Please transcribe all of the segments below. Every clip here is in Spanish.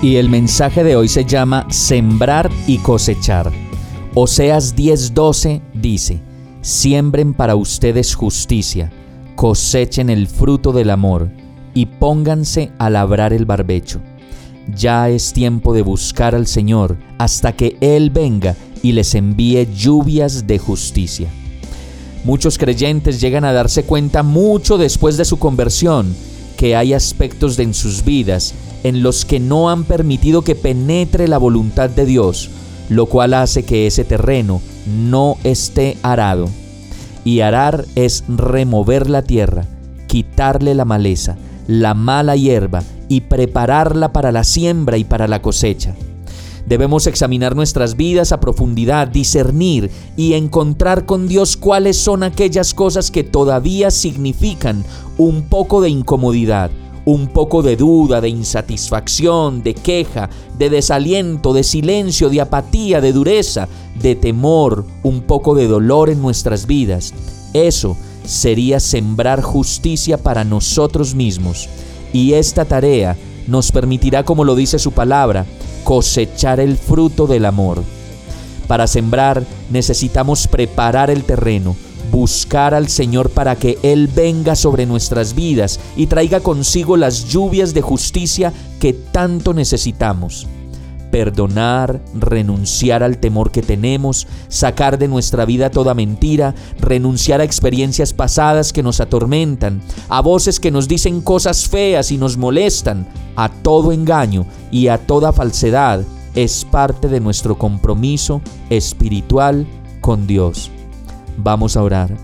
Y el mensaje de hoy se llama Sembrar y cosechar. Oseas 10:12 dice, Siembren para ustedes justicia cosechen el fruto del amor y pónganse a labrar el barbecho. Ya es tiempo de buscar al Señor hasta que Él venga y les envíe lluvias de justicia. Muchos creyentes llegan a darse cuenta mucho después de su conversión que hay aspectos de en sus vidas en los que no han permitido que penetre la voluntad de Dios, lo cual hace que ese terreno no esté arado y arar es remover la tierra, quitarle la maleza, la mala hierba y prepararla para la siembra y para la cosecha. Debemos examinar nuestras vidas a profundidad, discernir y encontrar con Dios cuáles son aquellas cosas que todavía significan un poco de incomodidad, un poco de duda, de insatisfacción, de queja, de desaliento, de silencio, de apatía, de dureza, de temor, un poco de dolor en nuestras vidas. Eso sería sembrar justicia para nosotros mismos. Y esta tarea nos permitirá, como lo dice su palabra, cosechar el fruto del amor. Para sembrar necesitamos preparar el terreno, buscar al Señor para que Él venga sobre nuestras vidas y traiga consigo las lluvias de justicia que tanto necesitamos. Perdonar, renunciar al temor que tenemos, sacar de nuestra vida toda mentira, renunciar a experiencias pasadas que nos atormentan, a voces que nos dicen cosas feas y nos molestan, a todo engaño y a toda falsedad, es parte de nuestro compromiso espiritual con Dios. Vamos a orar.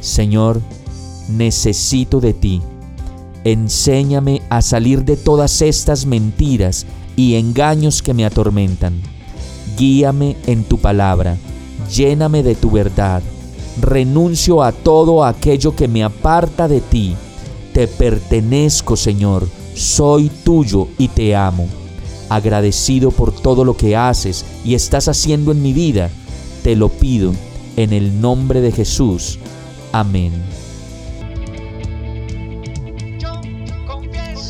Señor, necesito de ti. Enséñame a salir de todas estas mentiras y engaños que me atormentan. Guíame en tu palabra, lléname de tu verdad. Renuncio a todo aquello que me aparta de ti. Te pertenezco, Señor, soy tuyo y te amo. Agradecido por todo lo que haces y estás haciendo en mi vida, te lo pido en el nombre de Jesús. Amén.